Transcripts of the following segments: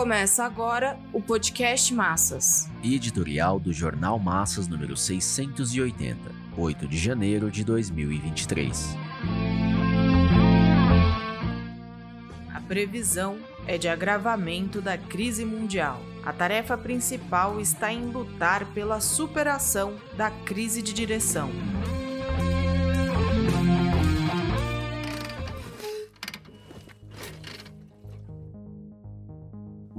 Começa agora o podcast Massas. Editorial do Jornal Massas número 680, 8 de janeiro de 2023. A previsão é de agravamento da crise mundial. A tarefa principal está em lutar pela superação da crise de direção.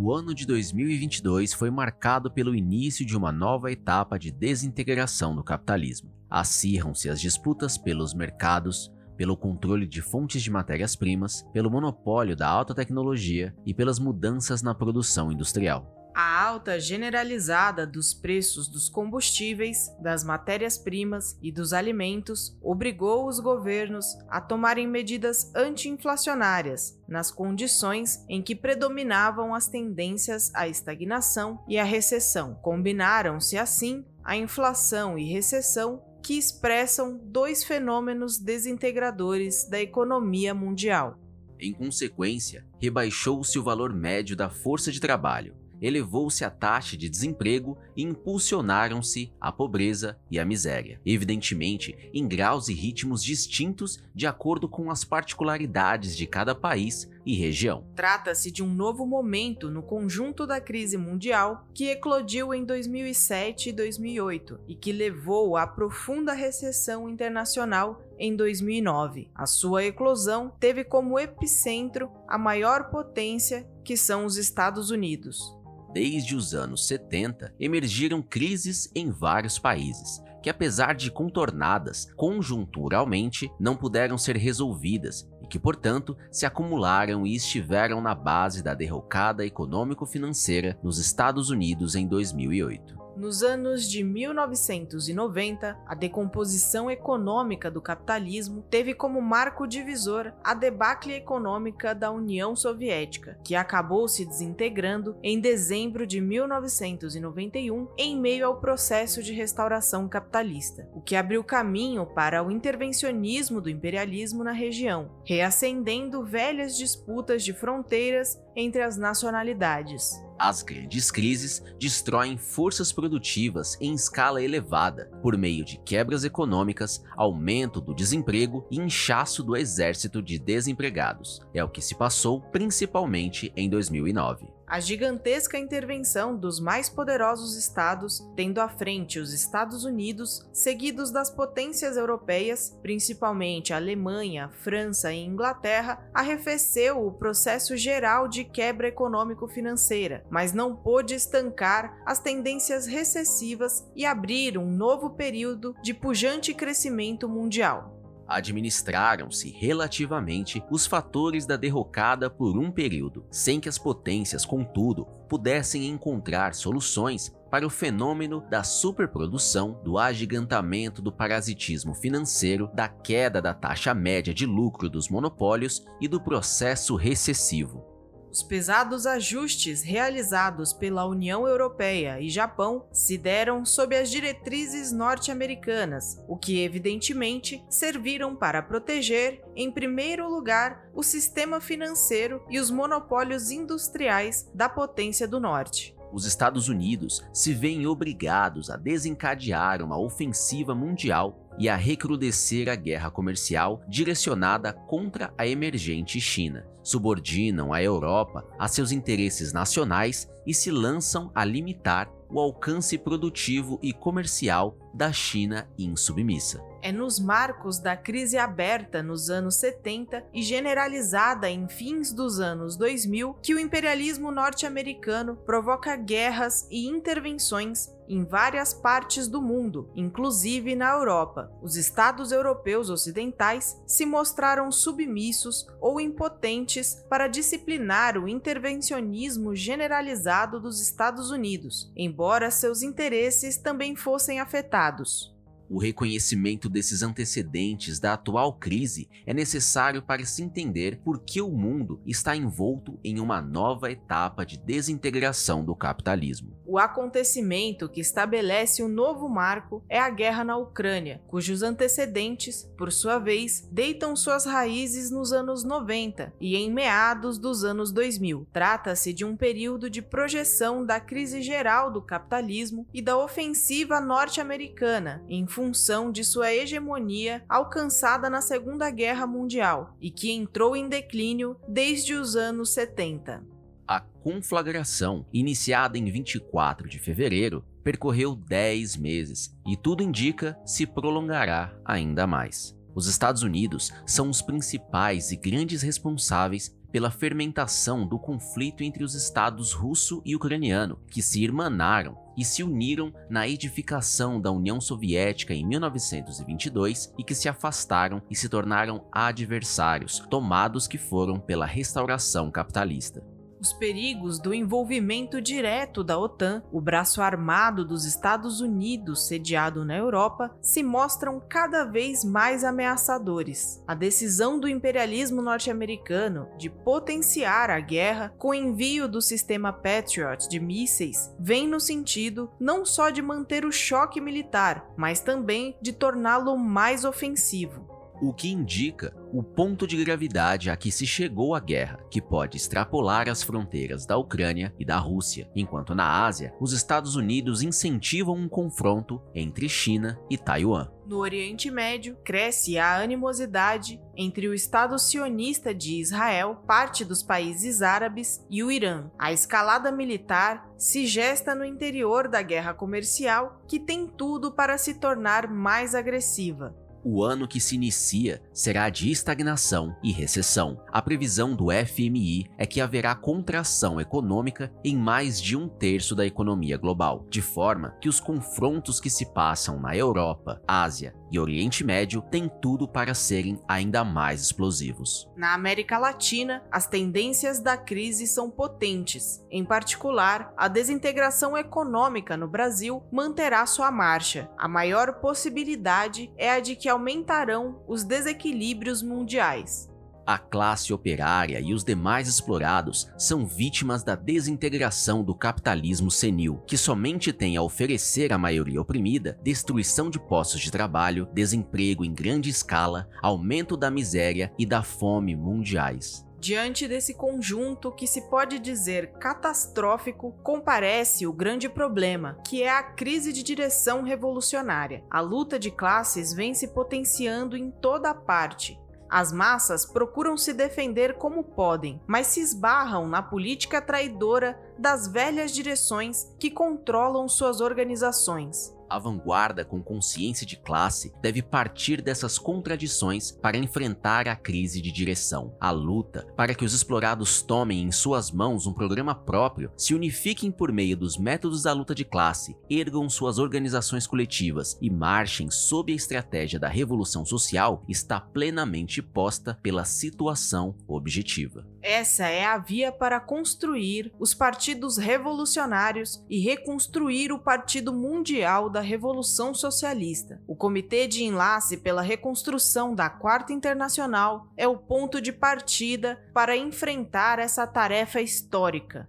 O ano de 2022 foi marcado pelo início de uma nova etapa de desintegração do capitalismo. Acirram-se as disputas pelos mercados, pelo controle de fontes de matérias-primas, pelo monopólio da alta tecnologia e pelas mudanças na produção industrial. A alta generalizada dos preços dos combustíveis, das matérias-primas e dos alimentos obrigou os governos a tomarem medidas anti-inflacionárias nas condições em que predominavam as tendências à estagnação e à recessão. Combinaram-se assim a inflação e recessão que expressam dois fenômenos desintegradores da economia mundial. Em consequência, rebaixou-se o valor médio da força de trabalho, elevou-se a taxa de desemprego e impulsionaram-se a pobreza e a miséria, evidentemente em graus e ritmos distintos de acordo com as particularidades de cada país e região. Trata-se de um novo momento no conjunto da crise mundial que eclodiu em 2007 e 2008 e que levou à profunda recessão internacional em 2009. A sua eclosão teve como epicentro a maior potência, que são os Estados Unidos desde os anos 70, emergiram crises em vários países, que apesar de contornadas conjunturalmente, não puderam ser resolvidas e que, portanto, se acumularam e estiveram na base da derrocada econômico-financeira nos Estados Unidos em 2008. Nos anos de 1990, a decomposição econômica do capitalismo teve como marco divisor a debacle econômica da União Soviética, que acabou se desintegrando em dezembro de 1991 em meio ao processo de restauração capitalista, o que abriu caminho para o intervencionismo do imperialismo na região, reacendendo velhas disputas de fronteiras entre as nacionalidades. As grandes crises destroem forças produtivas em escala elevada por meio de quebras econômicas, aumento do desemprego e inchaço do exército de desempregados. É o que se passou principalmente em 2009 a gigantesca intervenção dos mais poderosos estados, tendo à frente os Estados Unidos, seguidos das potências europeias, principalmente Alemanha, França e Inglaterra, arrefeceu o processo geral de quebra econômico-financeira, mas não pôde estancar as tendências recessivas e abrir um novo período de pujante crescimento mundial administraram-se relativamente os fatores da derrocada por um período, sem que as potências, contudo, pudessem encontrar soluções para o fenômeno da superprodução, do agigantamento do parasitismo financeiro, da queda da taxa média de lucro dos monopólios e do processo recessivo. Os pesados ajustes realizados pela União Europeia e Japão se deram sob as diretrizes norte-americanas, o que evidentemente serviram para proteger, em primeiro lugar, o sistema financeiro e os monopólios industriais da potência do norte os Estados Unidos se veem obrigados a desencadear uma ofensiva mundial e a recrudescer a guerra comercial direcionada contra a emergente China. Subordinam a Europa a seus interesses nacionais e se lançam a limitar o alcance produtivo e comercial da China insubmissa. É nos marcos da crise aberta nos anos 70 e generalizada em fins dos anos 2000 que o imperialismo norte-americano provoca guerras e intervenções em várias partes do mundo, inclusive na Europa. Os estados europeus ocidentais se mostraram submissos ou impotentes para disciplinar o intervencionismo generalizado dos Estados Unidos, embora seus interesses também fossem afetados resultados. O reconhecimento desses antecedentes da atual crise é necessário para se entender por que o mundo está envolto em uma nova etapa de desintegração do capitalismo. O acontecimento que estabelece o novo marco é a guerra na Ucrânia, cujos antecedentes, por sua vez, deitam suas raízes nos anos 90 e em meados dos anos 2000. Trata-se de um período de projeção da crise geral do capitalismo e da ofensiva norte-americana em função de sua hegemonia alcançada na Segunda Guerra Mundial e que entrou em declínio desde os anos 70. A conflagração, iniciada em 24 de fevereiro, percorreu 10 meses e tudo indica se prolongará ainda mais. Os Estados Unidos são os principais e grandes responsáveis pela fermentação do conflito entre os estados russo e ucraniano, que se irmanaram e se uniram na edificação da União Soviética em 1922 e que se afastaram e se tornaram adversários, tomados que foram pela restauração capitalista. Os perigos do envolvimento direto da OTAN, o braço armado dos Estados Unidos sediado na Europa, se mostram cada vez mais ameaçadores. A decisão do imperialismo norte-americano de potenciar a guerra com envio do sistema Patriot de mísseis vem no sentido não só de manter o choque militar, mas também de torná-lo mais ofensivo o que indica o ponto de gravidade a que se chegou a guerra, que pode extrapolar as fronteiras da Ucrânia e da Rússia, enquanto na Ásia, os Estados Unidos incentivam um confronto entre China e Taiwan. No Oriente Médio, cresce a animosidade entre o Estado sionista de Israel, parte dos países árabes e o Irã. A escalada militar se gesta no interior da guerra comercial, que tem tudo para se tornar mais agressiva. O ano que se inicia será de estagnação e recessão. A previsão do FMI é que haverá contração econômica em mais de um terço da economia global, de forma que os confrontos que se passam na Europa, Ásia e Oriente Médio têm tudo para serem ainda mais explosivos. Na América Latina, as tendências da crise são potentes. Em particular, a desintegração econômica no Brasil manterá sua marcha. A maior possibilidade é a de que aumentarão os desequilíbrios mundiais. A classe operária e os demais explorados são vítimas da desintegração do capitalismo senil, que somente tem a oferecer à maioria oprimida destruição de postos de trabalho, desemprego em grande escala, aumento da miséria e da fome mundiais. Diante desse conjunto que se pode dizer catastrófico, comparece o grande problema, que é a crise de direção revolucionária. A luta de classes vem se potenciando em toda parte, as massas procuram se defender como podem, mas se esbarram na política traidora das velhas direções que controlam suas organizações. A vanguarda com consciência de classe deve partir dessas contradições para enfrentar a crise de direção. A luta para que os explorados tomem em suas mãos um programa próprio, se unifiquem por meio dos métodos da luta de classe, ergam suas organizações coletivas e marchem sob a estratégia da revolução social está plenamente posta pela situação objetiva. Essa é a via para construir os partidos revolucionários e reconstruir o Partido Mundial da Revolução Socialista. O Comitê de Enlace pela Reconstrução da Quarta Internacional é o ponto de partida para enfrentar essa tarefa histórica.